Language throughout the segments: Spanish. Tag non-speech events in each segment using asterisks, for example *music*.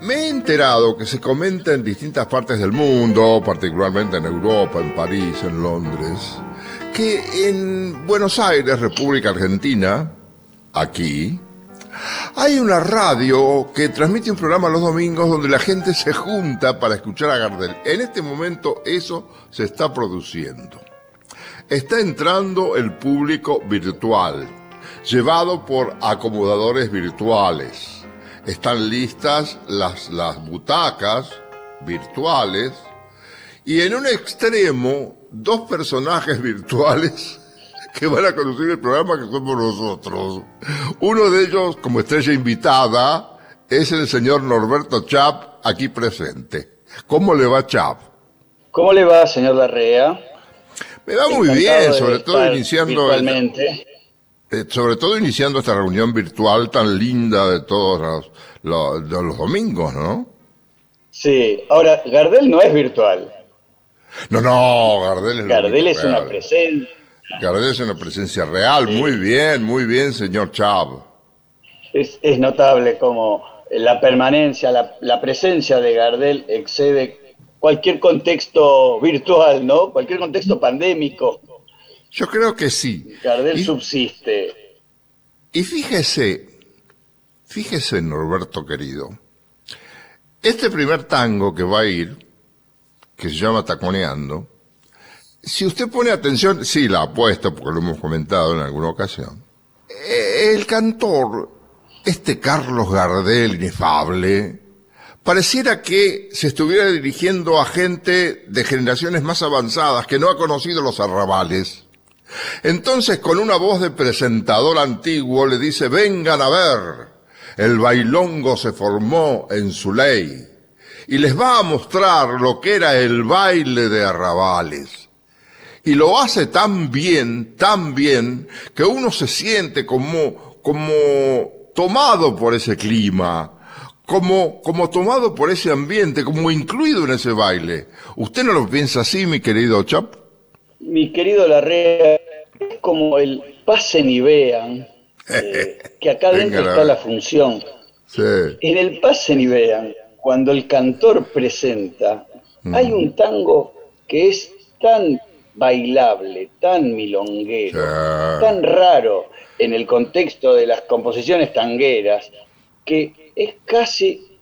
Me he enterado que se comenta en distintas partes del mundo, particularmente en Europa, en París, en Londres, que en Buenos Aires, República Argentina, aquí, hay una radio que transmite un programa los domingos donde la gente se junta para escuchar a Gardel. En este momento eso se está produciendo. Está entrando el público virtual, llevado por acomodadores virtuales están listas las, las butacas virtuales y en un extremo dos personajes *laughs* virtuales que van a conducir el programa que somos nosotros. Uno de ellos, como estrella invitada, es el señor Norberto Chap, aquí presente. ¿Cómo le va Chap? ¿Cómo le va, señor Larrea? Me va muy bien, sobre todo iniciando... Eh, sobre todo iniciando esta reunión virtual tan linda de todos los, los, domingos, ¿no? Sí, ahora, Gardel no es virtual. No, no, Gardel es Gardel es una presencia. Gardel es una presencia real, muy bien, muy bien, señor Chab. Es, es notable como la permanencia, la, la presencia de Gardel excede cualquier contexto virtual, ¿no? Cualquier contexto pandémico. Yo creo que sí. Gardel subsiste. Y fíjese, fíjese, Norberto querido, este primer tango que va a ir, que se llama Taconeando, si usted pone atención, sí, la apuesto porque lo hemos comentado en alguna ocasión, eh, el cantor, este Carlos Gardel inefable, pareciera que se estuviera dirigiendo a gente de generaciones más avanzadas que no ha conocido los arrabales. Entonces con una voz de presentador antiguo le dice, vengan a ver, el bailongo se formó en su ley y les va a mostrar lo que era el baile de arrabales. Y lo hace tan bien, tan bien, que uno se siente como, como tomado por ese clima, como, como tomado por ese ambiente, como incluido en ese baile. ¿Usted no lo piensa así, mi querido Chap? mi querido Larrea, es como el pasen y vean, *laughs* eh, que acá dentro está la función. En el pasen y vean, cuando el cantor presenta, mm. hay un tango que es tan bailable, tan milonguero, tan raro en el contexto de las composiciones tangueras, que es casi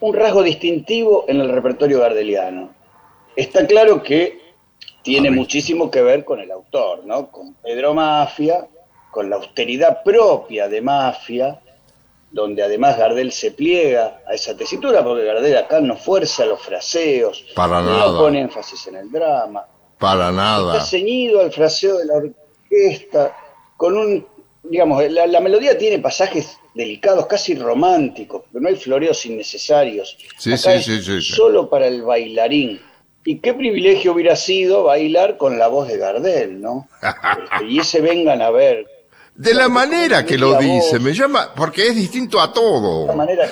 un rasgo distintivo en el repertorio gardeliano. Está claro que tiene muchísimo que ver con el autor, ¿no? Con Pedro Mafia, con la austeridad propia de Mafia, donde además Gardel se pliega a esa tesitura, porque Gardel acá no fuerza los fraseos, Para no pone énfasis en el drama. Para nada. Está ceñido al fraseo de la orquesta, con un, digamos, la, melodía tiene pasajes delicados, casi románticos, pero no hay floreos innecesarios. Sí, sí, sí, sí, Solo para el bailarín y qué privilegio hubiera sido bailar con la voz de Gardel, ¿no? *laughs* Este, y ese vengan a ver. De la manera que lo dice, me llama, porque es distinto a todo. La manera...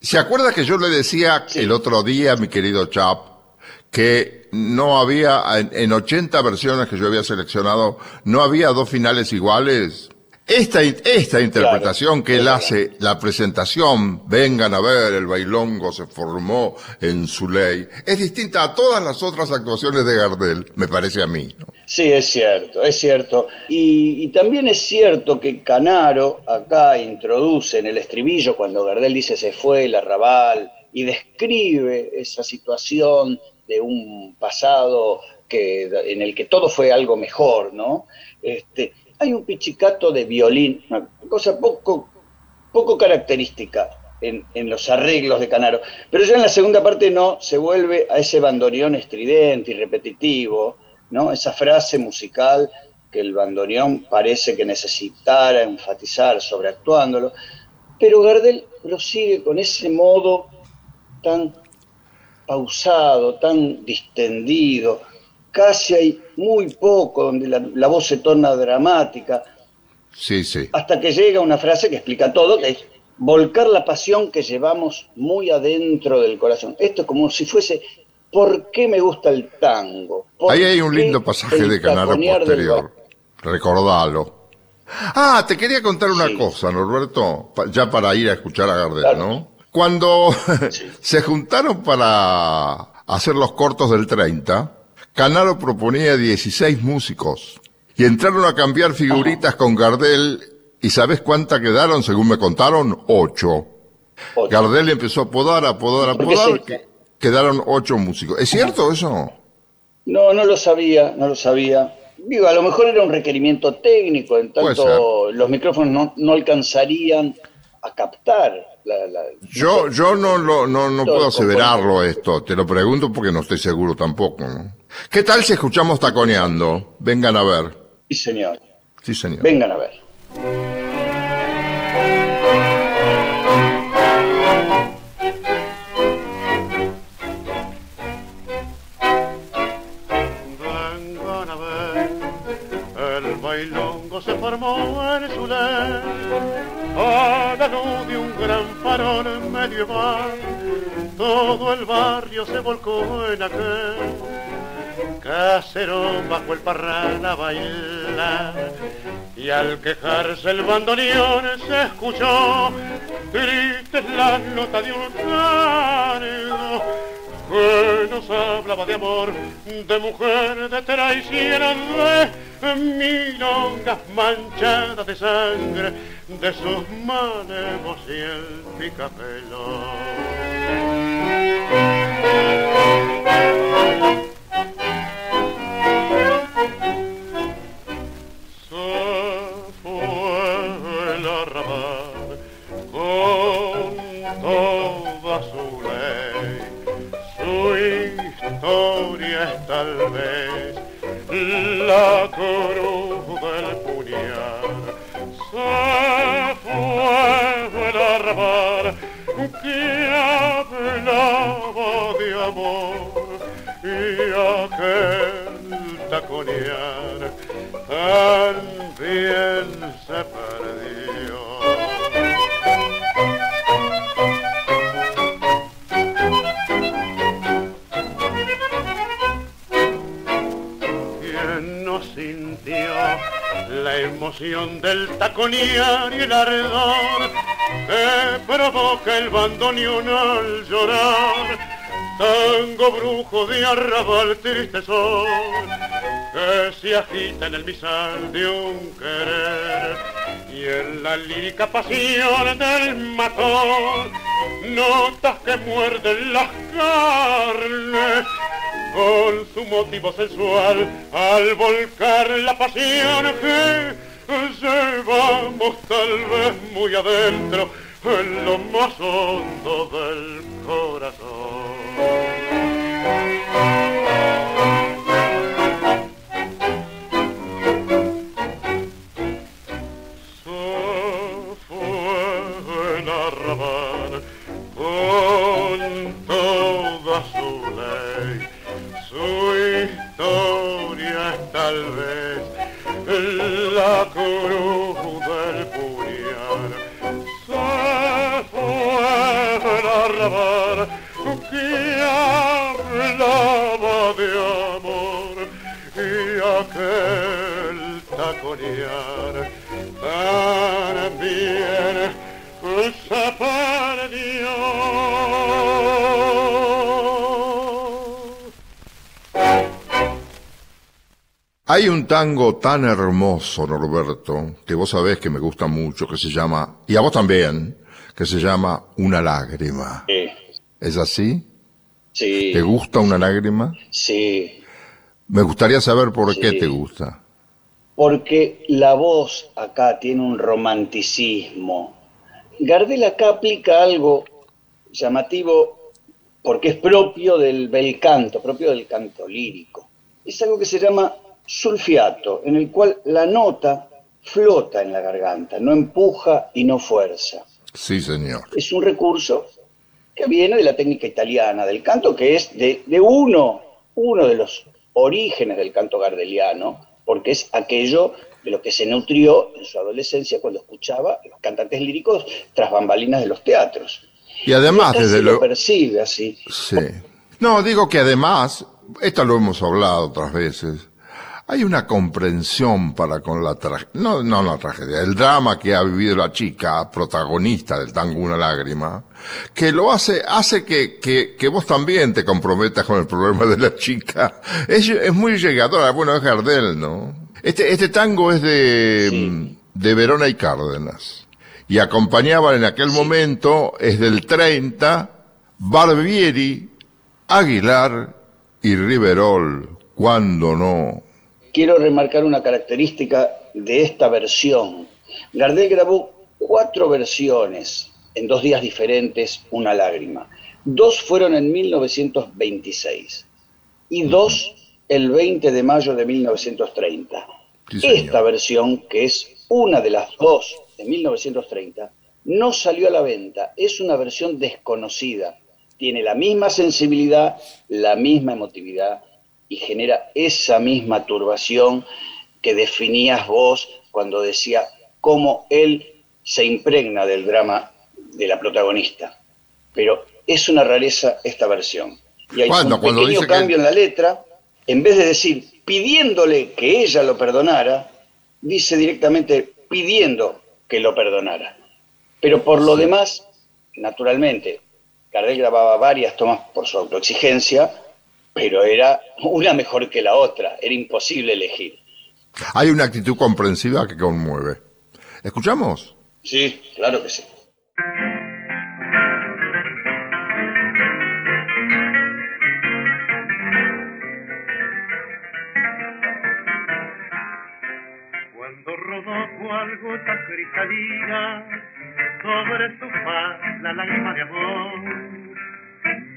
¿Se acuerda que yo le decía el otro día, mi querido Chap, que no había, en, en 80 versiones que yo había seleccionado, no había dos finales iguales? Esta, esta interpretación que él hace, la presentación, vengan a ver, el bailongo se formó en su ley, es distinta a todas las otras actuaciones de Gardel, me parece a mí. Sí, es cierto, es cierto. Y, y, también es cierto que Canaro acá introduce en el estribillo, cuando Gardel dice se fue el arrabal, y describe esa situación de un pasado que, en el que todo fue algo mejor, ¿no? Este, hay un pichicato de violín, una cosa poco, poco característica en, los arreglos de Canaro. Pero ya en la segunda parte no, se vuelve a ese bandoneón estridente y repetitivo, ¿no? Esa frase musical que el bandoneón parece que necesitara enfatizar sobreactuándolo. Pero Gardel prosigue con ese modo tan pausado, tan distendido, casi hay muy poco donde la, voz se torna dramática. Sí, sí. Hasta que llega una frase que explica todo, que es volcar la pasión que llevamos muy adentro del corazón. Esto es como si fuese, ¿por qué me gusta el tango? Ahí hay un lindo pasaje de Canaro posterior. Recordalo. Ah, te quería contar una cosa, Norberto, ya para ir a escuchar a Gardel, ¿no? Cuando *laughs* *laughs* se juntaron para hacer los cortos del 30, Canaro proponía 16 músicos y entraron a cambiar figuritas con Gardel y ¿sabes cuántas quedaron? Según me contaron, ocho. Gardel empezó a podar, a podar, a podar, quedaron ocho músicos. ¿Es cierto eso? No, no lo sabía, no lo sabía. Digo, a lo mejor era un requerimiento técnico, en tanto los micrófonos no, alcanzarían a captar la, yo, yo no, no, no puedo aseverarlo esto, te lo pregunto porque no estoy seguro tampoco. ¿Qué tal si escuchamos taconeando? Vengan a ver. Sí, señor. Sí, señor. Vengan a ver. Vengan a ver, el bailongo se formó en su ley, a la luz de un gran farol medieval, todo el barrio se volcó en aquel casero bajo el parral a bailar y al quejarse el bandoneón se escuchó triste la nota de un canto que nos hablaba de amor, de mujer, de traición, de milongas manchadas de sangre, de sus manos y el picapelo. Del taconear y el ardor que provoca el bandoneón al llorar, tango brujo de arrabal triste sol que se agita en el misal de un querer. Y en la lírica pasión del matón notas que muerden las carnes. Con su motivo sensual al volcar la pasión que llevamos tal vez muy adentro en lo más hondo del corazón. Hay un tango tan hermoso, Norberto, que vos sabés que me gusta mucho, que se llama, y a vos también, que se llama Una lágrima. Sí. ¿Es así? Sí. ¿Te gusta una lágrima? Sí. Me gustaría saber por qué te gusta. Porque la voz acá tiene un romanticismo. Gardel acá aplica algo llamativo porque es propio del bel canto, propio del canto lírico. Es algo que se llama sulfiato, en el cual la nota flota en la garganta, no empuja y no fuerza. Sí, señor. Es un recurso que viene de la técnica italiana del canto, que es de, uno, uno de los orígenes del canto gardeliano, porque es aquello de lo que se nutrió en su adolescencia cuando escuchaba los cantantes líricos tras bambalinas de los teatros. Y además, desde lo percibe así. Sí. No, digo que además, esto lo hemos hablado otras veces, hay una comprensión para con la tragedia, no, no la tragedia, el drama que ha vivido la chica, protagonista del tango Una Lágrima, que lo hace, hace que, que, que vos también te comprometas con el problema de la chica. Es, es muy llegadora, bueno, es Gardel, ¿no? Este, este tango es de, de Verona y Cárdenas. Y acompañaban en aquel momento, es del 30, Barbieri, Aguilar y Riverol, cuando no quiero remarcar una característica de esta versión. Gardel grabó cuatro versiones en dos días diferentes, Una lágrima. Dos fueron en 1926 y dos el 20 de mayo de 1930. Esta versión, que es una de las dos de 1930, no salió a la venta. Es una versión desconocida. Tiene la misma sensibilidad, la misma emotividad, y genera esa misma turbación que definías vos cuando decía cómo él se impregna del drama de la protagonista. Pero es una rareza esta versión. Y hay un pequeño cambio en la letra, en vez de decir pidiéndole que ella lo perdonara, dice directamente pidiendo que lo perdonara. Pero por lo demás, naturalmente, Gardel grababa varias tomas por su autoexigencia, pero era una mejor que la otra, era imposible elegir. Hay una actitud comprensiva que conmueve. ¿Escuchamos? Sí, claro que sí. Cuando rodó cual gota cristalina sobre su faz la lágrima de amor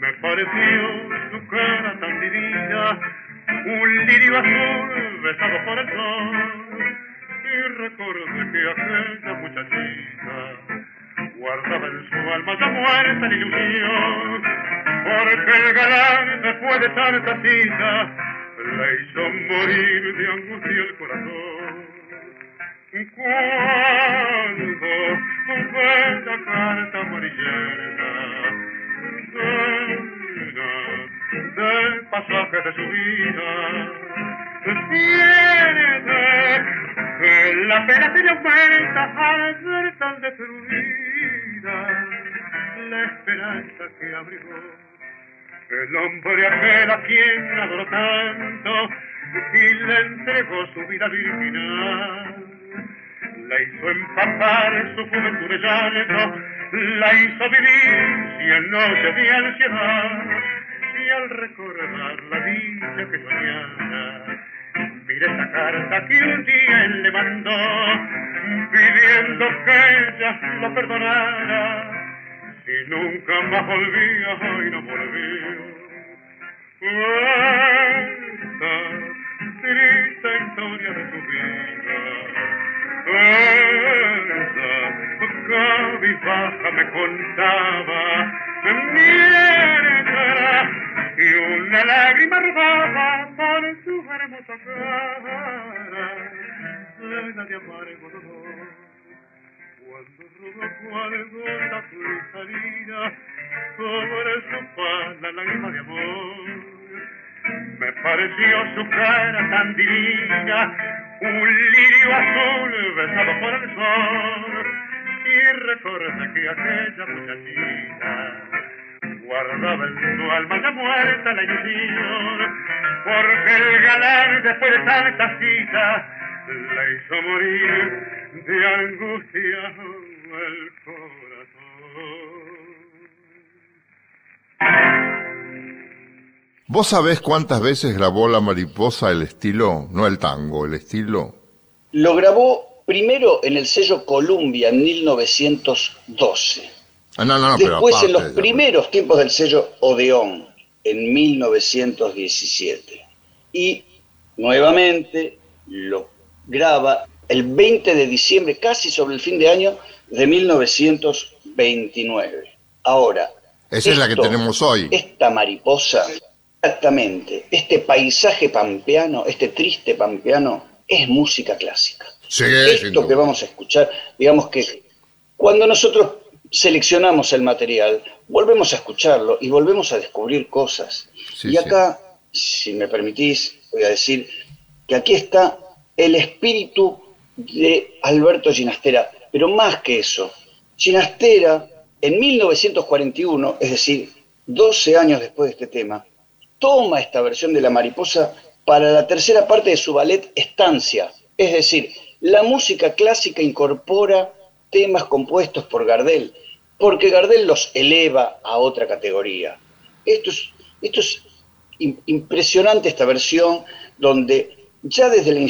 me pareció su cara un lirio azul besado por el sol. Y recordé que aquella muchachita guardaba en su alma ya muerta la ilusión, porque el galán después de tanta cita le hizo morir de angustia el corazón. De su vida. Que la pena se le aumenta al ver tan destruida la esperanza que abrigó. El hombre aquel a quien adoró tanto y le entregó su vida virginal. La hizo empapar su juventud de llanto la hizo vivir cien noches de ansiedad y al recordar la dicha que soñaba mire esa carta que un día él le mandó pidiendo que ella lo perdonara. Si nunca más volvía y no volvió. Esta triste historia de su vida. Baja me contaba. Mierda y una lágrima rodaba por su hermosa cara llena de amargo dolor cuando rodó cual gota cristalina sobre su paz la lágrima de amor me pareció su cara tan divina, un lirio azul besado por el sol. Y recordé que aquella muchachita guardaba en su alma ya muerta la ilusión, porque el galán después de tanta cita la hizo morir de angustia el corazón. ¿Vos sabés cuántas veces grabó La Mariposa el estilo? No el tango, el estilo. Lo grabó primero en el sello Columbia en 1912. Ah, no, no, Después en los primeros tiempos del sello Odeón en 1917. Y nuevamente lo graba el 20 de diciembre, casi sobre el fin de año de 1929. Ahora. Esa es la que tenemos hoy. Esta mariposa Exactamente. Este paisaje pampeano, este triste pampeano, es música clásica. Sí, Esto que vamos a escuchar, digamos que cuando nosotros seleccionamos el material, volvemos a escucharlo y volvemos a descubrir cosas. y acá, si me permitís, voy a decir que aquí está el espíritu de Alberto Ginastera, pero más que eso, Ginastera en 1941, es decir, 12 años después de este tema, toma esta versión de la mariposa para la tercera parte de su ballet Estancia, es decir, la música clásica incorpora temas compuestos por Gardel, porque Gardel los eleva a otra categoría. Esto es, esto es impresionante esta versión donde ya desde la,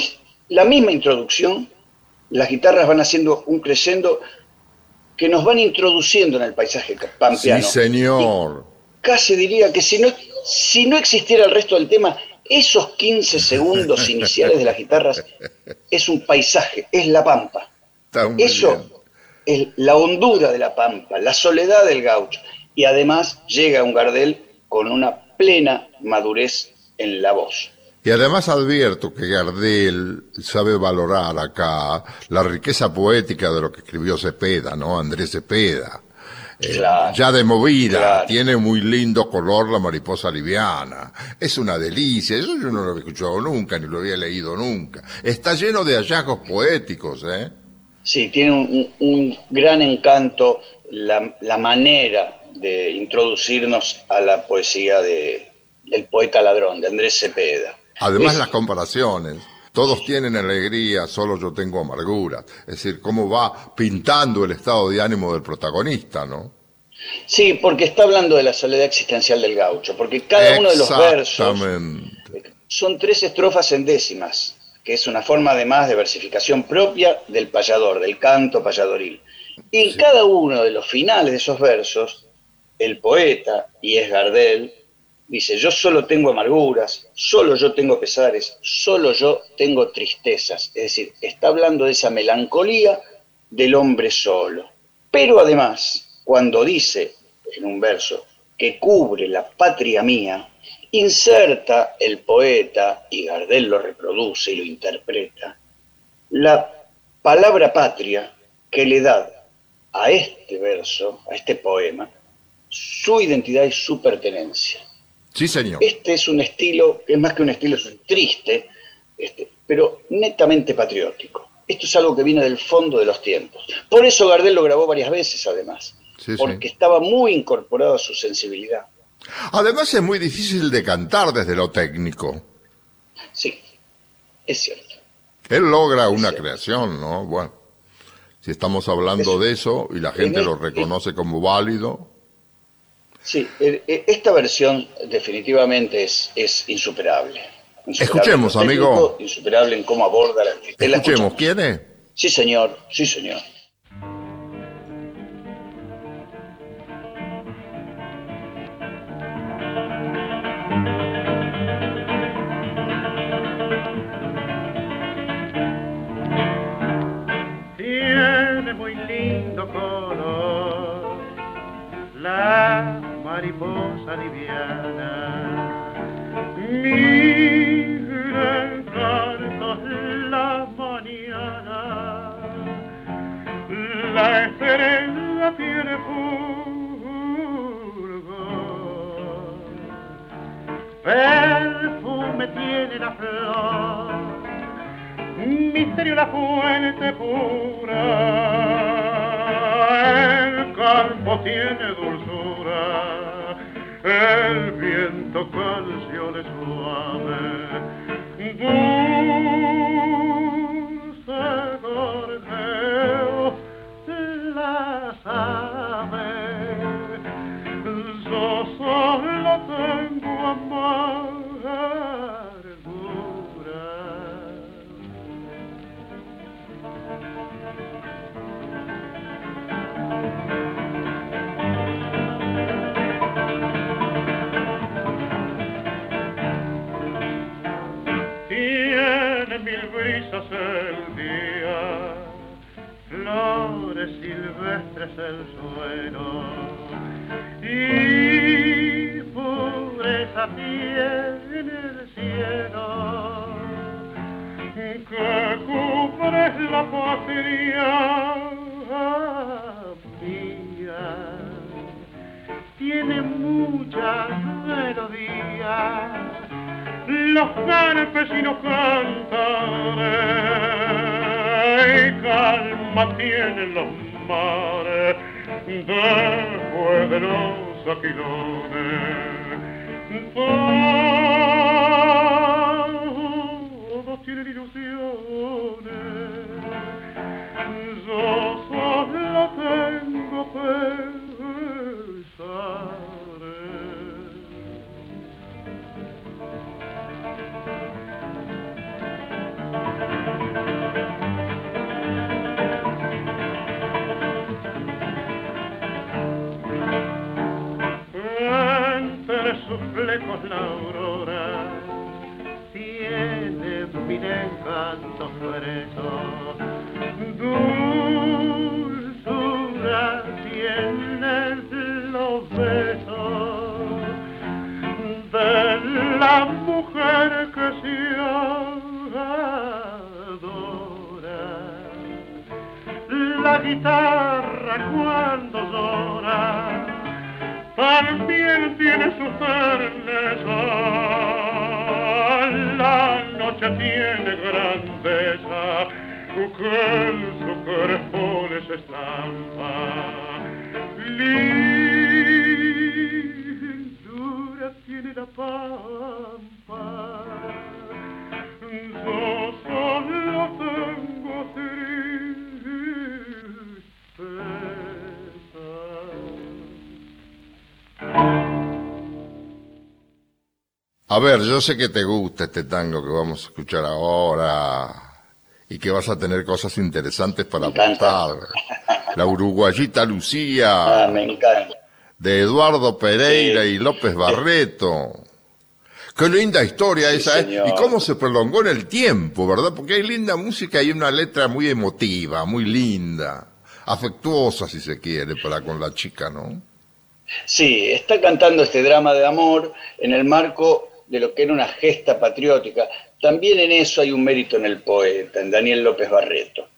la misma introducción las guitarras van haciendo un crescendo que nos van introduciendo en el paisaje pampeano. Sí, señor. casi diría que si no, si no existiera el resto del tema, esos 15 segundos iniciales de las guitarras *laughs* es un paisaje, es la pampa. Eso es la hondura de la pampa, la soledad del gaucho. Y además llega un Gardel con una plena madurez en la voz. Y además advierto que Gardel sabe valorar acá la riqueza poética de lo que escribió Cepeda, ¿no? Andrés Cepeda. Eh, ya de movida, tiene muy lindo color la mariposa liviana. Es una delicia, eso yo no lo había escuchado nunca, ni lo había leído nunca. Está lleno de hallazgos poéticos, ¿eh? Sí, tiene un, gran encanto la, la, manera de introducirnos a la poesía de, del poeta ladrón, de Andrés Cepeda. Además las comparaciones. Todos tienen alegría, solo yo tengo amargura. Es decir, cómo va pintando el estado de ánimo del protagonista, ¿no? Sí, porque está hablando de la soledad existencial del gaucho, porque cada uno de los versos son tres estrofas en décimas, que es una forma además de versificación propia del payador, del canto payadoril. Y en cada uno de los finales de esos versos, el poeta, y es Gardel, Dice, yo solo tengo amarguras, solo yo tengo pesares, solo yo tengo tristezas. Es decir, está hablando de esa melancolía del hombre solo. Pero además, cuando dice en un verso que cubre la patria mía, inserta el poeta, y Gardel lo reproduce y lo interpreta, la palabra patria que le da a este verso, a este poema, su identidad y su pertenencia. Sí, señor. Este es un estilo, que es más que un estilo, es un triste, este, pero netamente patriótico. Esto es algo que viene del fondo de los tiempos. Por eso Gardel lo grabó varias veces, además, porque estaba muy incorporado a su sensibilidad. Además es muy difícil de cantar desde lo técnico. Sí, es cierto. Él logra una creación, ¿no? Bueno, si estamos hablando de eso y la gente lo reconoce como válido. Sí, eh, eh, esta versión definitivamente es, es insuperable. Escuchemos, amigo. Insuperable en cómo aborda la Escuchemos, ¿quiere? Sí, señor, sí, señor. Mariposa liviana. Mira en la mañana, la estrella tiene fulgor, perfume tiene la flor, misterio la fuente pura, el campo tiene viento canciones los campesinos cantan y calma tienen los mares después de los aquilones. Todos tienen ilusiones, yo solo tengo sus también tiene su certeza. Noche tiene grandeza, en su cuerpo les estampa. Lindura tiene la pampa. A ver, yo sé que te gusta este tango que vamos a escuchar ahora y que vas a tener cosas interesantes para aportar. La uruguayita Lucía. Ah, me encanta. De Eduardo Pereira y López Barreto. Qué linda historia esa, ¿eh? Y cómo se prolongó en el tiempo, ¿verdad? Porque hay linda música y una letra muy emotiva, muy linda, afectuosa si se quiere, para con la chica, ¿no? Sí, está cantando este drama de amor en el marco de lo que era una gesta patriótica. También en eso hay un mérito en el poeta, en Daniel López Barreto,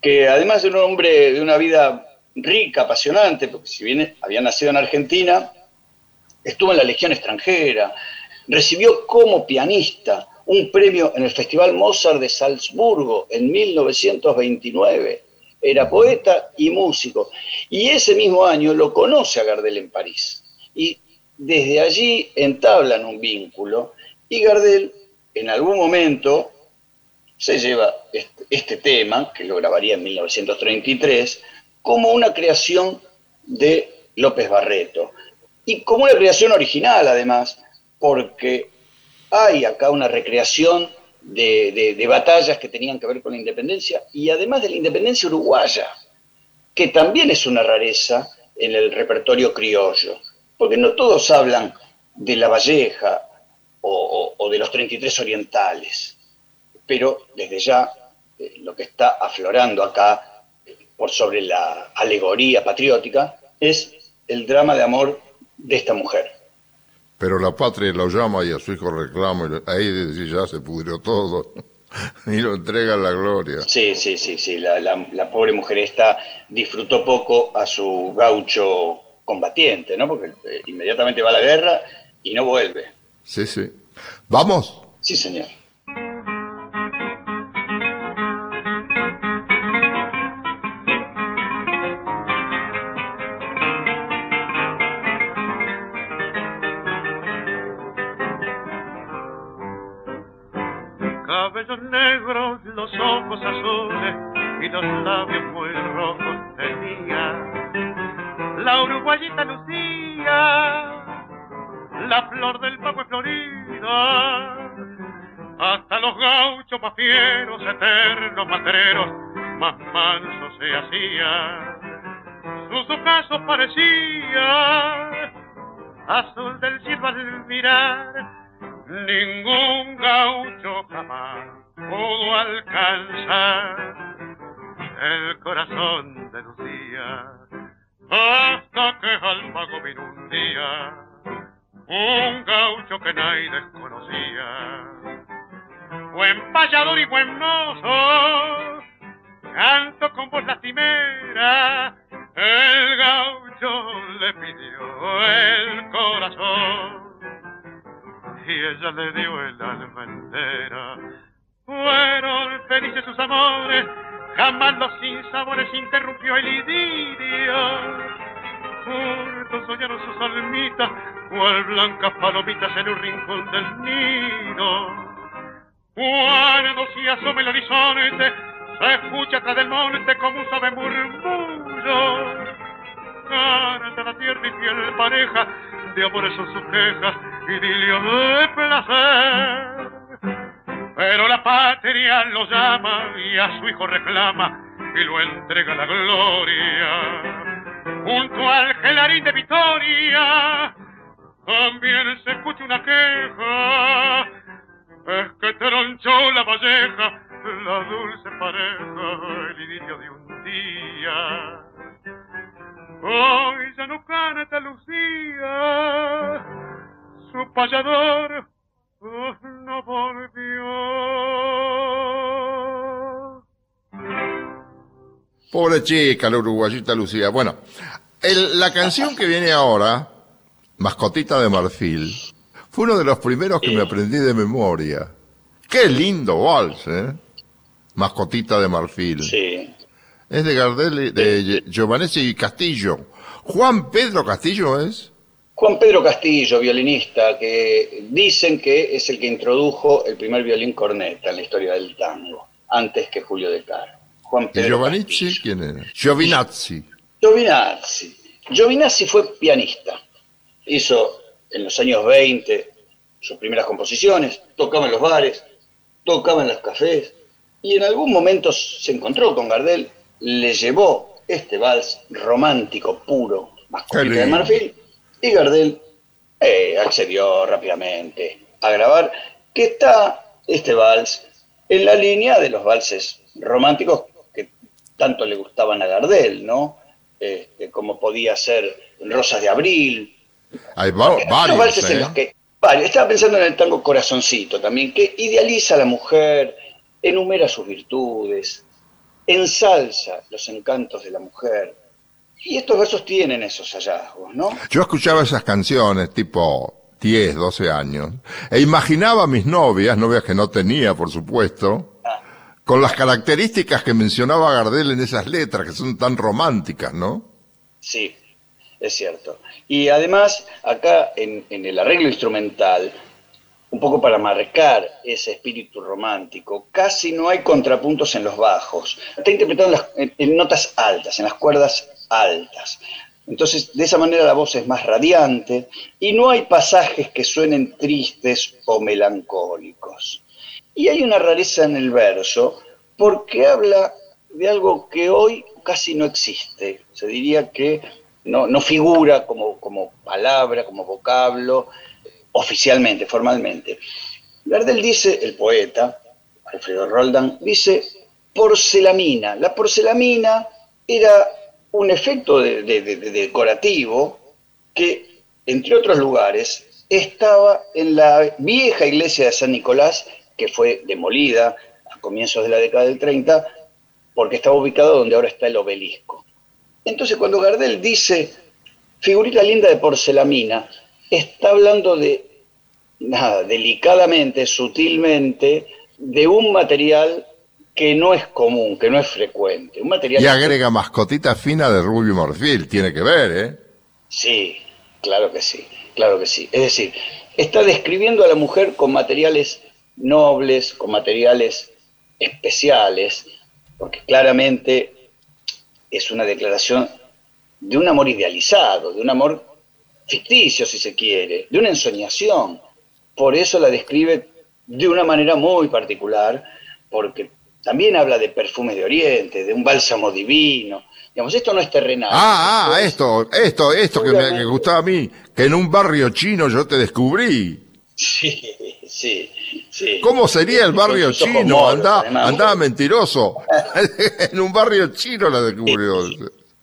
que además de un hombre de una vida rica, apasionante, porque si bien había nacido en Argentina, estuvo en la Legión extranjera, recibió como pianista un premio en el Festival Mozart de Salzburgo en 1929. Era poeta y músico. Y ese mismo año lo conoce a Gardel en París. Y desde allí entablan un vínculo y Gardel en algún momento se lleva este, tema, que lo grabaría en 1933, como una creación de López Barreto. Y como una creación original, además, porque hay acá una recreación de, de, batallas que tenían que ver con la independencia y además de la independencia uruguaya, que también es una rareza en el repertorio criollo porque no todos hablan de la Valleja o, de los 33 orientales, pero desde ya eh, lo que está aflorando acá eh, por sobre la alegoría patriótica es el drama de amor de esta mujer. Pero la patria lo llama y a su hijo reclama, y ahí ya se pudrió todo *laughs* y lo entrega a la gloria. Sí, sí, sí, sí, la, la pobre mujer esta disfrutó poco a su gaucho combatiente, ¿no? Porque eh, inmediatamente va a la guerra y no vuelve. Sí, sí. ¿Vamos? Sí, señor. Más mansos se hacía. Sus ocasos parecía azul del cielo al mirar, ningún gaucho jamás pudo alcanzar el corazón de Lucía hasta que al vino un día un gaucho que nadie desconocía buen payador y buen mozo, canto con voz lastimera, el gaucho le pidió el corazón y ella le dio el alma entera. Fueron felices sus amores, jamás los sinsabores interrumpió el idilio. Juntos soñaron sus almitas, cual blancas palomitas en un rincón del nido cuando se asoma el horizonte, se escucha atrás del monte como un suave murmullo. De la tierra y piel pareja, de amores son sus quejas, idilio de placer. Pero la patria lo llama y a su hijo reclama y lo entrega la gloria. Junto al gelarín de Vitoria también se escucha una queja. Es que tronchó la valleja, la dulce pareja, el idilio de un día. Hoy ya no canta Lucía, su payador oh, no volvió. Pobre chica, la uruguayita Lucía. Bueno, el- la canción que viene ahora, Mascotita de Marfil, fue uno de los primeros que me aprendí de memoria. Qué lindo vals, ¿eh? Mascotita de Marfil. Sí. Es de Gardel, y- de Giovanetti Castillo. Juan Pedro Castillo es. Juan Pedro Castillo, violinista, que dicen que es el que introdujo el primer violín corneta en la historia del tango, antes que Julio De Caro. Juan ¿Y Pedro Castillo. quién era? Giovinazzi. Giovinazzi. Giovinazzi fue pianista. Hizo en los años 20 sus primeras composiciones, tocaba en los bares, tocaba en los cafés y en algún momento se encontró con Gardel, le llevó este vals romántico, puro, mascotita de marfil y Gardel eh, accedió rápidamente a grabar que está este vals en la línea de los valses románticos que tanto le gustaban a Gardel, ¿no? Este, como podía ser Rosas de Abril, Hay varios, en ¿eh? los que varios. Estaba pensando en el tango Corazoncito también, que idealiza a la mujer, enumera sus virtudes, ensalza los encantos de la mujer. Y estos versos tienen esos hallazgos, ¿no? Yo escuchaba esas canciones tipo 10, 12 años e imaginaba a mis novias, novias que no tenía, por supuesto, con las características que mencionaba Gardel en esas letras, que son tan románticas, ¿no? Sí, es cierto. Y además, acá en, el arreglo instrumental, un poco para marcar ese espíritu romántico, casi no hay contrapuntos en los bajos. Está interpretado en, las- en notas altas, en las cuerdas altas. Entonces, de esa manera la voz es más radiante y no hay pasajes que suenen tristes o melancólicos. Y hay una rareza en el verso porque habla de algo que hoy casi no existe. Se diría que no, no figura como, como palabra, como vocablo, eh, oficialmente, formalmente. Gardel dice, el poeta, Alfredo Roldán, dice porcelamina. La porcelamina era un efecto de- de- de- de decorativo que, entre otros lugares, estaba en la vieja iglesia de San Nicolás, que fue demolida a comienzos de la década del 30, porque estaba ubicado donde ahora está el obelisco. Entonces, cuando Gardel dice figurita linda de porcelamina, está hablando de, nada, delicadamente, sutilmente, de un material que no es común, que no es frecuente. Un material Y agrega mascotita fina de Rubio Marfil, tiene que ver, ¿eh? Sí, claro que sí, claro que sí. Es decir, está describiendo a la mujer con materiales nobles, con materiales especiales, porque claramente es una declaración de un amor idealizado, de un amor ficticio, si se quiere, de una ensoñación. Por eso la describe de una manera muy particular, porque también habla de perfumes de Oriente, de un bálsamo divino. Digamos, esto no es terrenal. Ah, ah, Esto es- esto, esto, que me que gustaba a mí, que en un barrio chino yo te descubrí. Sí, sí, sí. ¿Cómo sería el barrio chino? moros, andaba mentiroso. *laughs* en un barrio chino la descubrió.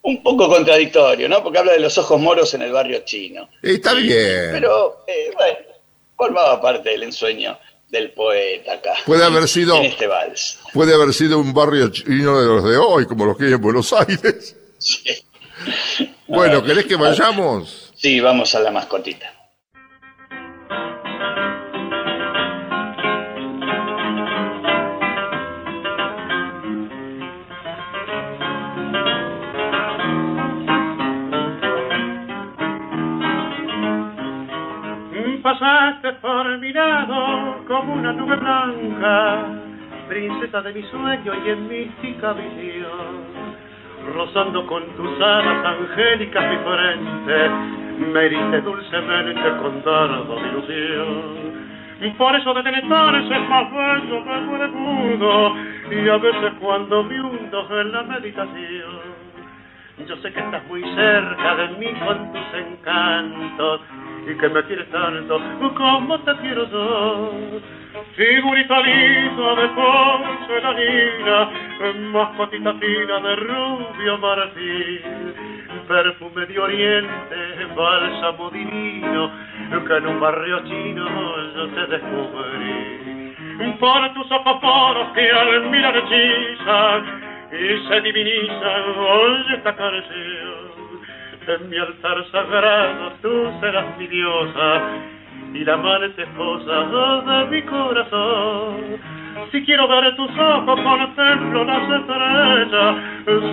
Un poco contradictorio, ¿no? Porque habla de los ojos moros en el barrio chino. Está bien. Pero, eh, bueno, formaba parte del ensueño del poeta acá. Puede haber sido- En este vals. Puede haber sido un barrio chino de los de hoy, como los que hay en Buenos Aires. Sí. Bueno, ¿querés que vayamos? Sí, vamos a la mascotita. Pasaste por mi lado como una nube blanca, princesa de mi sueño y en mística visión. Rozando con tus alas angélicas mi frente, me heriste dulcemente con dardo de ilusión. Por eso de detenerse es más bello que el mundo, y a veces cuando me hundo en la meditación, yo sé que estás muy cerca de mí con tus encantos y que me quieres tanto como te quiero yo. Figurita linda de porcelanina, mascotita fina de rubio marfil, perfume de oriente, bálsamo divino, que en un barrio chino yo te descubrí. Por tus ojos poros que al mirar hechizan, y se diviniza hoy esta canción. En mi altar sagrado tú serás mi diosa y la amante esposa de mi corazón. Si quiero ver tus ojos, contemplo las estrellas.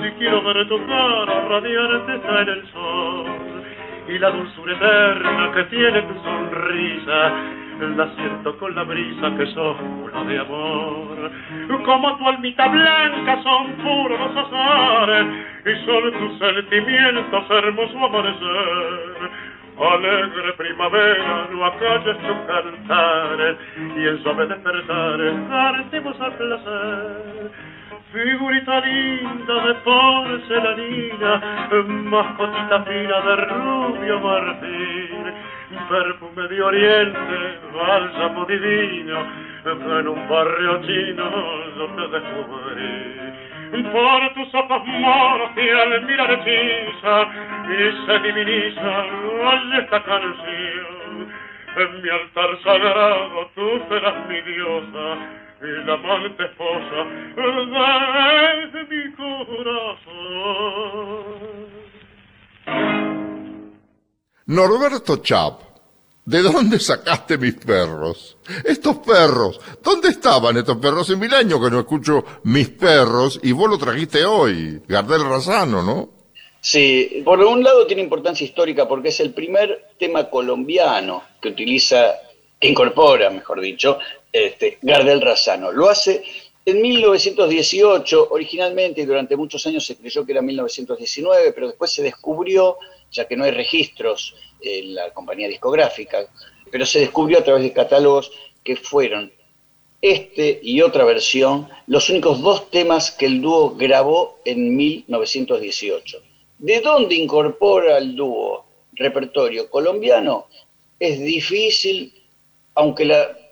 Si quiero ver tu cara, radiante está en el sol. Y la dulzura eterna que tiene tu sonrisa la siento con la brisa que sos de amor. Como tu almita blanca son puros los azares y son tus sentimientos hermoso amanecer. Alegre primavera, no acalles tu cantar y en suave despertar cantemos al placer. Figurita linda de porcelanina, mascotita fina de rubio marfil, perfume de oriente, bálsamo divino, en un barrio chino yo te descubrí. Por tus ojos moros y al mirar hechiza y se diviniza esta canción. En mi altar sagrado tú serás mi diosa y la amante esposa de mi corazón. Norberto Chap, ¿de dónde sacaste mis perros? Estos perros, ¿dónde estaban estos perros? En mil años que no escucho mis perros y vos lo trajiste hoy, Gardel Razano, ¿no? Sí, por un lado tiene importancia histórica porque es el primer tema colombiano que utiliza, que incorpora, mejor dicho, este, Gardel Razano. Lo hace en 1918, originalmente y durante muchos años se creyó que era 1919, pero después se descubrió ya que no hay registros en la compañía discográfica, pero se descubrió a través de catálogos que fueron este y otra versión los únicos dos temas que el dúo grabó en 1918. ¿De dónde incorpora el dúo repertorio colombiano? Es difícil, aunque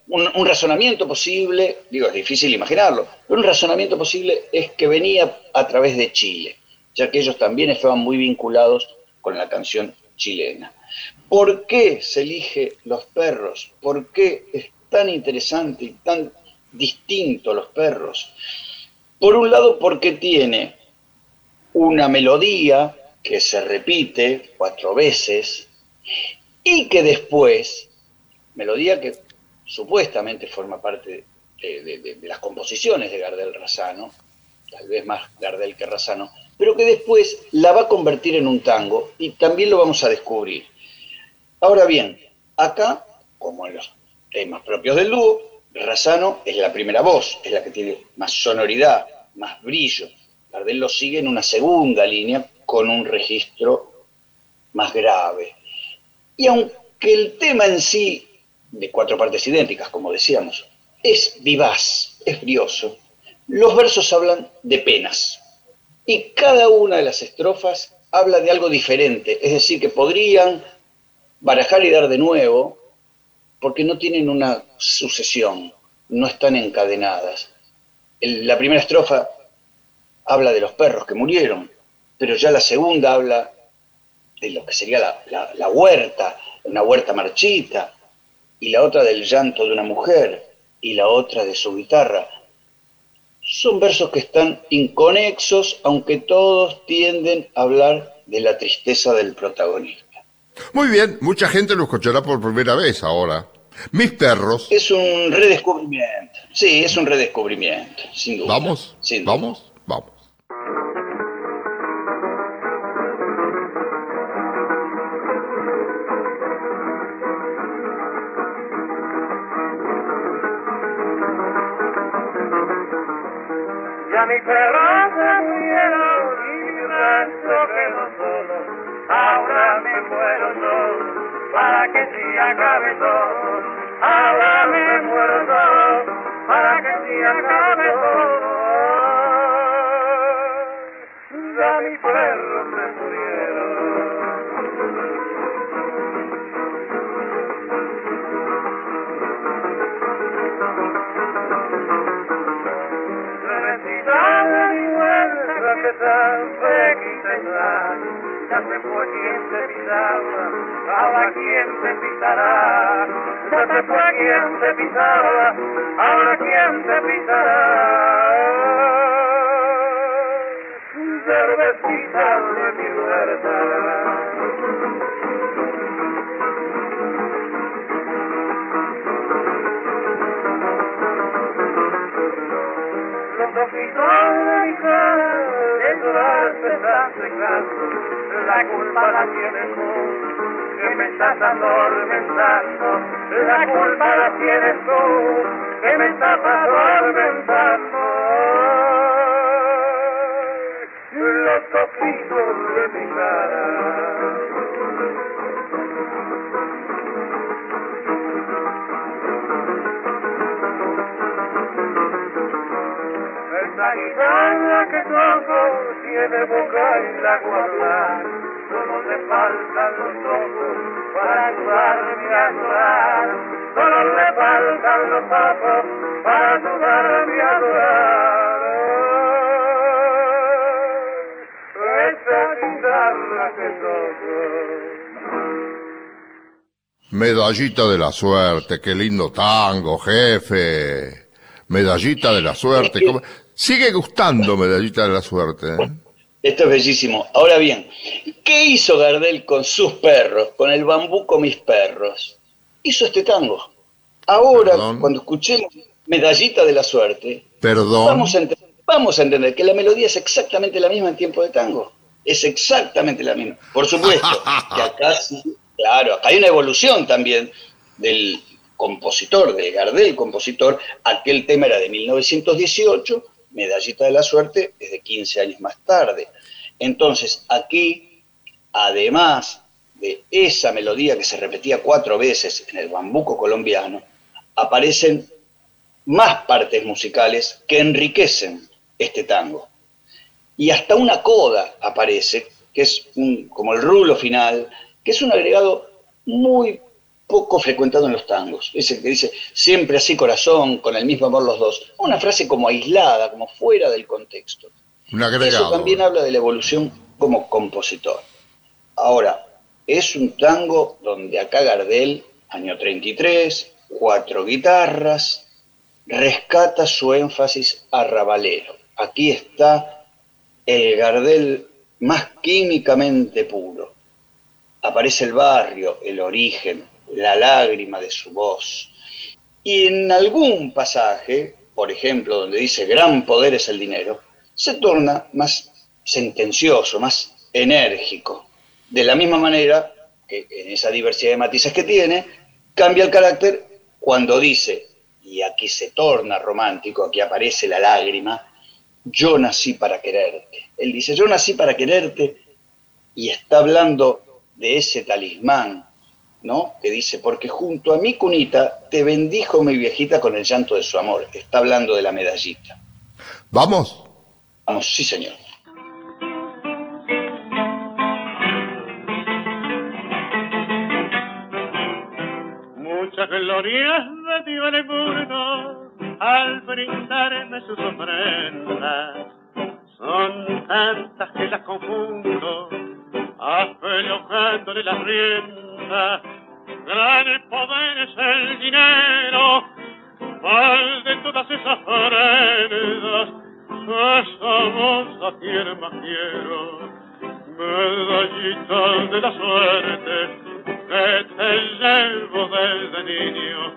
un, un, razonamiento posible, digo, es difícil imaginarlo, pero un razonamiento posible es que venía a través de Chile, ya que ellos también estaban muy vinculados con la canción chilena. ¿Por qué se elige Los Perros? ¿Por qué es tan interesante y tan distinto Los Perros? Por un lado, porque tiene una melodía que se repite cuatro veces y que después, melodía que supuestamente forma parte de, las composiciones de Gardel Razano, tal vez más Gardel que Razano, pero que después la va a convertir en un tango y también lo vamos a descubrir. Ahora bien, acá, como en los temas propios del dúo, Razano es la primera voz, es la que tiene más sonoridad, más brillo. Gardel lo sigue en una segunda línea con un registro más grave. Y aunque el tema en sí, de cuatro partes idénticas, como decíamos, es vivaz, es brioso, los versos hablan de penas, y cada una de las estrofas habla de algo diferente, es decir, que podrían barajar y dar de nuevo porque no tienen una sucesión, no están encadenadas. la primera estrofa habla de los perros que murieron, pero ya la segunda habla de lo que sería la, huerta, una huerta marchita, y la otra del llanto de una mujer, y la otra de su guitarra son versos que están inconexos, aunque todos tienden a hablar de la tristeza del protagonista. Muy bien, mucha gente lo escuchará por primera vez ahora. Mis perros. Es un redescubrimiento. Sí, es un redescubrimiento, sin duda. Vamos, vamos, vamos. Todo. Ahora me muero yo para que si acabe todo. Ya mi perro se murieron. que ya se fue quien te pisaba, ahora quien te pisará, ya se fue quien te pisaba, ahora quien te pisará. Cervecita de mi huerta. los ojitos de mi cara se están secando, la culpa la tienes tú, que me estás atormentando, la culpa la tienes tú, que me estás atormentando. Medallita de la suerte, qué lindo tango, jefe. Medallita de la suerte. Sigue gustando Medallita de la Suerte. ¿eh? Esto es bellísimo. Ahora bien, ¿qué hizo Gardel con sus perros, con el bambú con mis perros? Hizo este tango. Ahora, cuando escuchemos Medallita de la Suerte, Perdón. Vamos, a vamos a entender que la melodía es exactamente la misma en tiempo de tango. Es exactamente la misma. Por supuesto, *laughs* que acá sí, claro, acá hay una evolución también del compositor, de Gardel compositor. Aquel tema era de 1918 Medallita de la Suerte es de 15 años más tarde. Entonces, aquí, además de esa melodía que se repetía cuatro veces en el bambuco colombiano, aparecen más partes musicales que enriquecen este tango. Y hasta una coda aparece, que es como el rulo final, que es un agregado muy poco frecuentado en los tangos. Es el que dice, siempre así corazón, con el mismo amor los dos. Una frase como aislada, como fuera del contexto. Un agregado. Eso también habla de la evolución como compositor. Ahora, es un tango donde acá Gardel, año 33, cuatro guitarras, rescata su énfasis arrabalero. Aquí está el Gardel más químicamente puro. Aparece el barrio, el origen, la lágrima de su voz. Y en algún pasaje, por ejemplo, donde dice gran poder es el dinero, se torna más sentencioso, más enérgico. De la misma manera que en esa diversidad de matices que tiene, cambia el carácter cuando dice, y aquí se torna romántico, aquí aparece la lágrima, yo nací para quererte. Él dice, yo nací para quererte y está hablando de ese talismán ¿no? Que dice, porque junto a mi cunita te bendijo mi viejita con el llanto de su amor. Está hablando de la medallita. ¿Vamos? Vamos, sí, señor. Muchas glorias el mundo al brindarme sus ofrendas. Son tantas que las confundo, aflojándole las riendas. Gran poder es el dinero, mal de todas esas prendas, esa voz a quien más quiero, medallita de la suerte, que te llevo desde niño,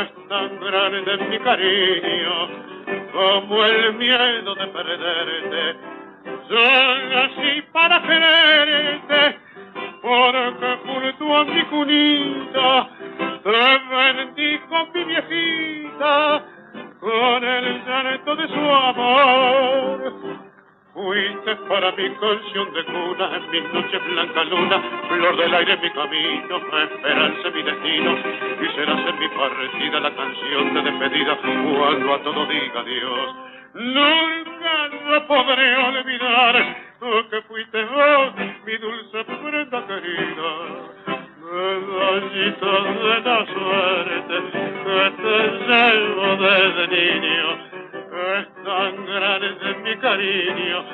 es tan grande mi cariño, como el miedo de perderte, yo nací para quererte, porque junto a mi cunita te bendijo mi viejita con el llanto de su amor. Fuiste para mi canción de cuna, en mis noches blanca luna, flor del aire mi camino, esperanza mi destino, y serás en mi partida la canción de despedida, cuando a todo diga adiós. Nunca lo podré olvidar, que fuiste vos, mi dulce prenda querida. Medallita de la suerte, que te llevo desde niño, es tan grande mi cariño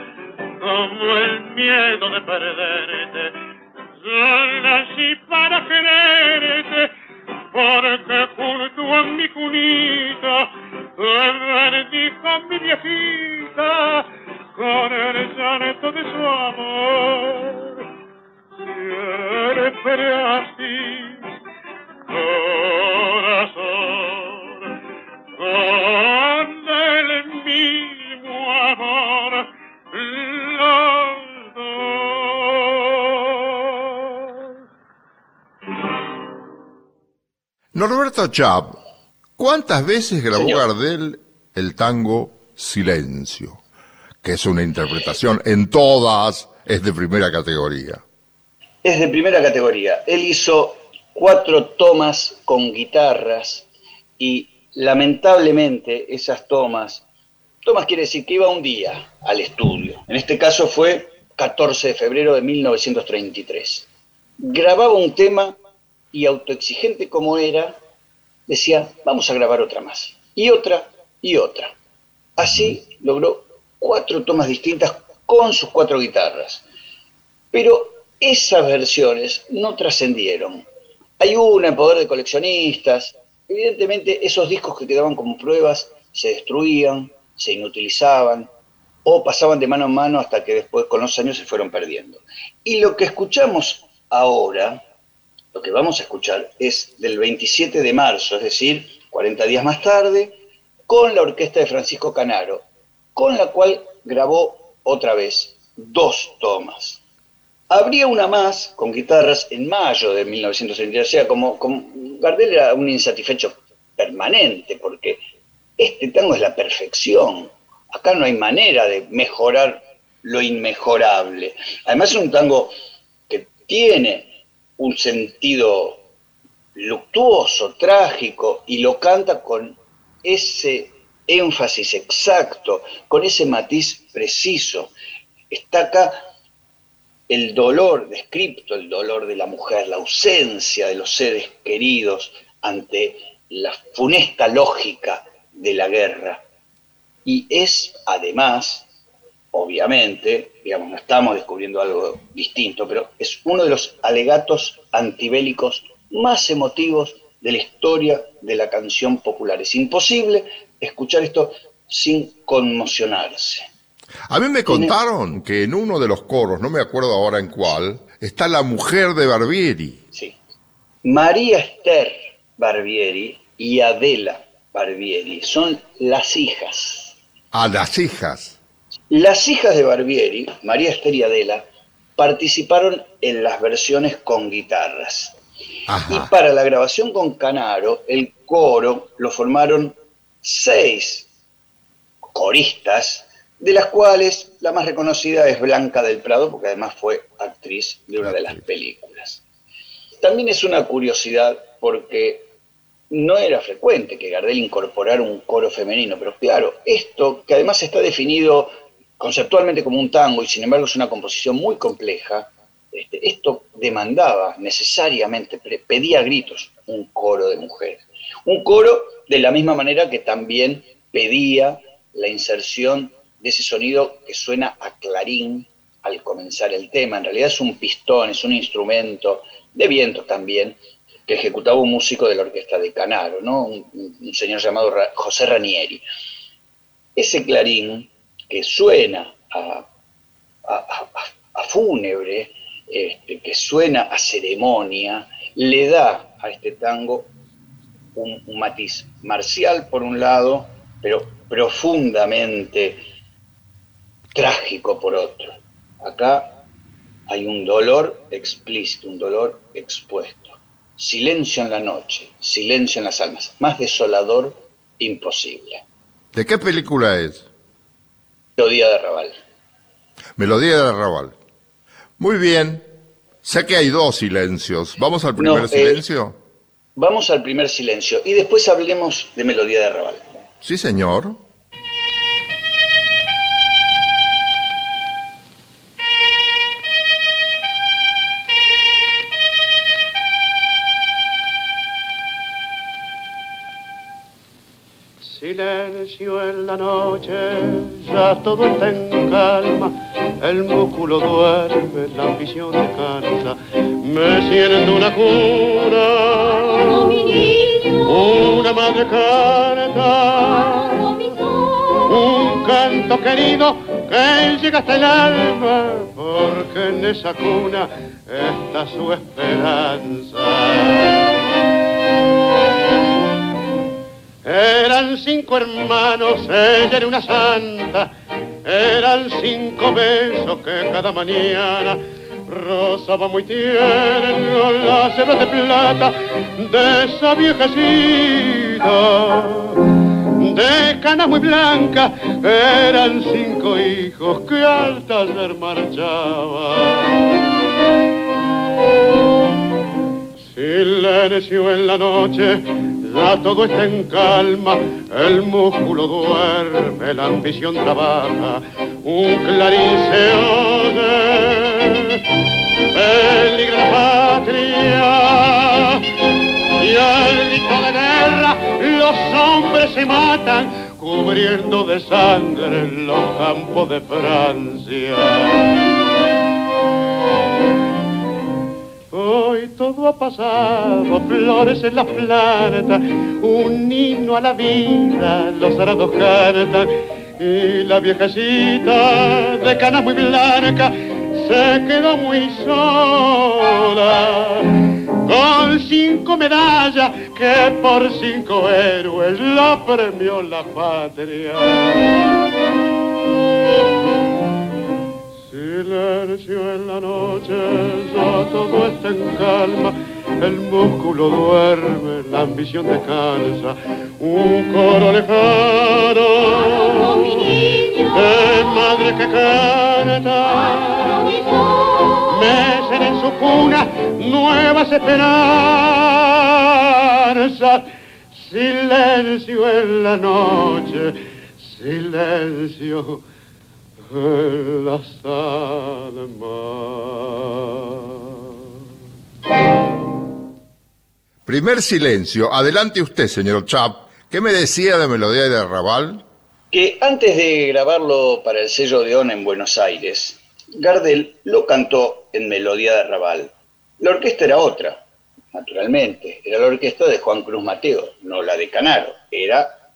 como el miedo de perderte. Yo nací para quererte porque junto a mi cunita te con mi viejita con el llanto de su amor. Siempre así, corazón, con Norberto Chap, ¿cuántas veces grabó Gardel el tango Silencio? Que es una interpretación en todas, es de primera categoría. Es de primera categoría. Él hizo cuatro tomas con guitarras y lamentablemente esas tomas, tomas quiere decir que iba un día al estudio. En este caso fue 14 de febrero de 1933. Grababa un tema y autoexigente como era, decía, vamos a grabar otra más, y otra, y otra. Así logró cuatro tomas distintas con sus cuatro guitarras. Pero esas versiones no trascendieron. Hay una en poder de coleccionistas. Evidentemente esos discos que quedaban como pruebas se destruían, se inutilizaban o pasaban de mano en mano hasta que después con los años se fueron perdiendo. Y lo que escuchamos ahora lo que vamos a escuchar es del 27 de marzo, es decir, 40 días más tarde, con la orquesta de Francisco Canaro, con la cual grabó otra vez dos tomas. Habría una más con guitarras en mayo de 1970, o sea, como, Gardel era un insatisfecho permanente, porque este tango es la perfección. Acá no hay manera de mejorar lo inmejorable. Además es un tango que tiene un sentido luctuoso, trágico, y lo canta con ese énfasis exacto, con ese matiz preciso. Está acá el dolor descripto, el dolor de la mujer, la ausencia de los seres queridos ante la funesta lógica de la guerra. Y es además obviamente, digamos, no estamos descubriendo algo distinto, pero es uno de los alegatos antibélicos más emotivos de la historia de la canción popular. Es imposible escuchar esto sin conmocionarse. A mí me contaron que en uno de los coros, no me acuerdo ahora en cuál, está la mujer de Barbieri. Sí. María Esther Barbieri y Adela Barbieri son las hijas. Ah, las hijas. Las hijas de Barbieri, María Esther y Adela, participaron en las versiones con guitarras. Y para la grabación con Canaro, el coro lo formaron seis coristas, de las cuales la más reconocida es Blanca del Prado, porque además fue actriz de una de las películas. También es una curiosidad porque no era frecuente que Gardel incorporara un coro femenino, pero claro, esto que además está definido conceptualmente como un tango y sin embargo es una composición muy compleja, este, esto demandaba necesariamente, pedía gritos un coro de mujeres. Un coro de la misma manera que también pedía la inserción de ese sonido que suena a clarín al comenzar el tema. En realidad es un pistón, es un instrumento de viento también, que ejecutaba un músico de la orquesta de Canaro, ¿no? un, señor llamado José Ranieri. Ese clarín que suena a, fúnebre, este, que suena a ceremonia, le da a este tango un, matiz marcial por un lado, pero profundamente trágico por otro. Acá hay un dolor explícito, un dolor expuesto. Silencio en la noche, silencio en las almas, más desolador imposible. ¿De qué película es? Melodía de Arrabal. Melodía de Arrabal. Muy bien. Sé que hay dos silencios. ¿Vamos al primer No, eh, silencio? Vamos al primer silencio y después hablemos de Melodía de Arrabal. Sí, señor. Silencio en la noche, ya todo está en calma, el músculo duerme, la ambición descansa, me siento una cuna, una madre canta, un canto querido que llega hasta el alma, porque en esa cuna está su esperanza. Eran cinco hermanos, ella era una santa. Eran cinco besos que cada mañana rozaba muy tierno las hebras de plata de esa viejecita. De cana muy blanca, eran cinco hijos que al taller marchaban. Silencio en la noche, ya todo está en calma, el músculo duerme, la ambición trabaja, un clarín se oye, peligra patria, y al grito de guerra los hombres se matan, cubriendo de sangre los campos de Francia. Hoy todo ha pasado, flores en la planta, un himno a la vida, los arados cantan, y la viejecita de cana muy blanca se quedó muy sola, con cinco medallas que por cinco héroes la premió la patria. Silencio en la noche, ya todo está en calma, el músculo duerme, la ambición descansa, un coro lejano. De madre que canta, mecen en su cuna nuevas esperanzas, silencio en la noche, silencio en las almas. Primer silencio. Adelante usted, señor Chap. ¿Qué me decía de Melodía de Arrabal? Que antes de grabarlo para el sello de ON en Buenos Aires, Gardel lo cantó en Melodía de Arrabal. La orquesta era otra, naturalmente. Era la orquesta de Juan Cruz Mateo, no la de Canaro. Era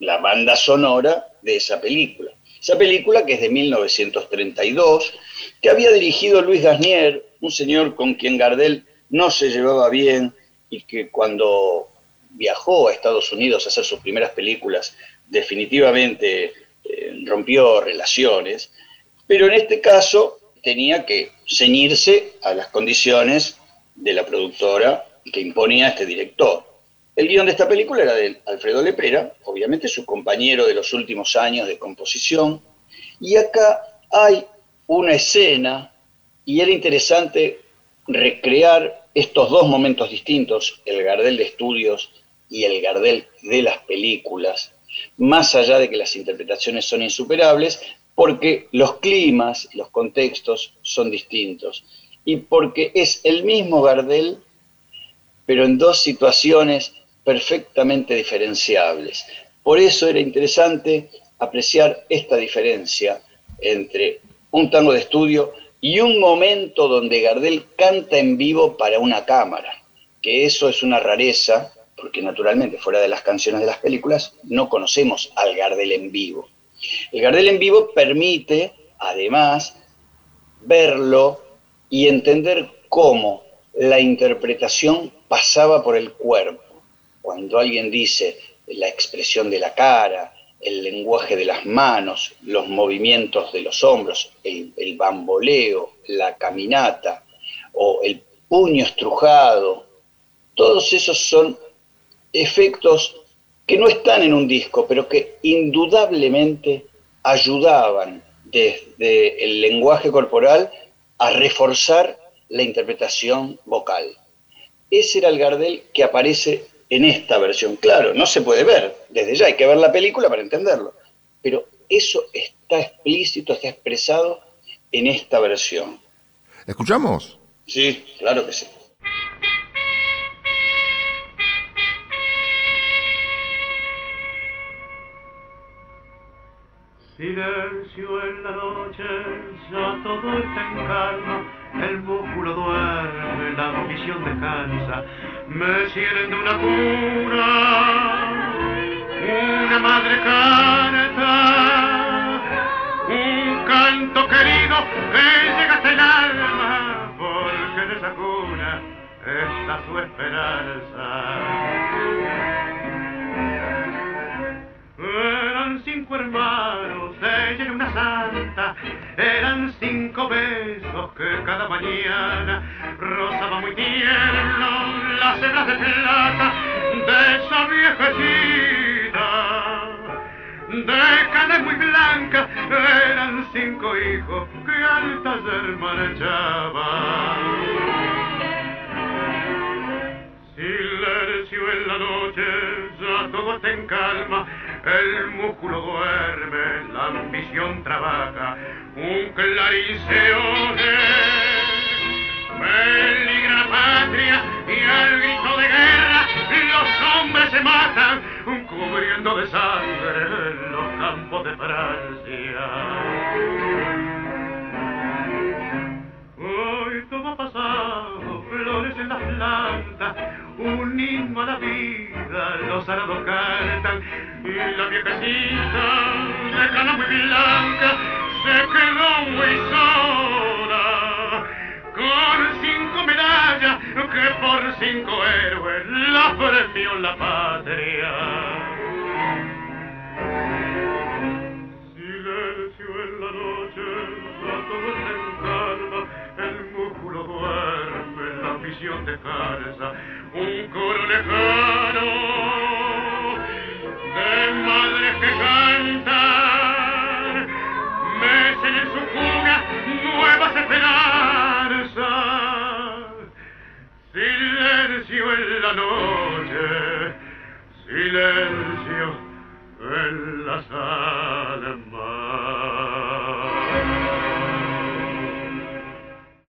la banda sonora de esa película. Esa película que es de 1932, que había dirigido Luis Gasnier, un señor con quien Gardel no se llevaba bien y que cuando viajó a Estados Unidos a hacer sus primeras películas, definitivamente eh, rompió relaciones, pero en este caso tenía que ceñirse a las condiciones de la productora que imponía este director. El guion de esta película era de Alfredo Lepera, obviamente su compañero de los últimos años de composición, y acá hay una escena, y era interesante recrear estos dos momentos distintos, el Gardel de estudios y el Gardel de las películas, más allá de que las interpretaciones son insuperables, porque los climas, los contextos son distintos, y porque es el mismo Gardel, pero en dos situaciones perfectamente diferenciables. Por eso era interesante apreciar esta diferencia entre un tango de estudio y un momento donde Gardel canta en vivo para una cámara, que eso es una rareza, porque naturalmente fuera de las canciones de las películas no conocemos al Gardel en vivo. El Gardel en vivo permite, además, verlo y entender cómo la interpretación pasaba por el cuerpo. Cuando alguien dice la expresión de la cara, el lenguaje de las manos, los movimientos de los hombros, el, bamboleo, la caminata o el puño estrujado, todos esos son efectos que no están en un disco, pero que indudablemente ayudaban desde el lenguaje corporal a reforzar la interpretación vocal. Ese era el Gardel que aparece en esta versión. Claro, no se puede ver, desde ya hay que ver la película para entenderlo, pero eso está explícito, está expresado en esta versión. ¿Escuchamos? Sí, claro que sí. Silencio en la noche, ya todo está en calma, el músculo duerme, la visión descansa, me sienten de una cuna, una madre canta, un canto querido que llega hasta el alma, porque en esa cuna está su esperanza. Eran cinco hermanos, ella era una santa, eran cinco besos que cada mañana rozaba muy tierno las hebras de plata de esa viejecita. De cara muy blanca eran cinco hijos que al taller marchaban. Silencio en la noche, ya todo está en calma, el músculo duerme, la ambición trabaja, un clarín se oye. Peligra la patria y al grito de guerra los hombres se matan, cubriendo de sangre los campos de Francia. Hoy todo ha pasado, en las plantas, un himno a la vida, los arados cantan, y la viejecita, de cana muy blanca, se quedó muy sola, con cinco medallas que por cinco héroes la premió la patria. Silencio en la noche, todo está descansa, un coro lejano de madres que cantan, mecen en su cuna nuevas esperanzas. Silencio en la noche, silencio en las almas.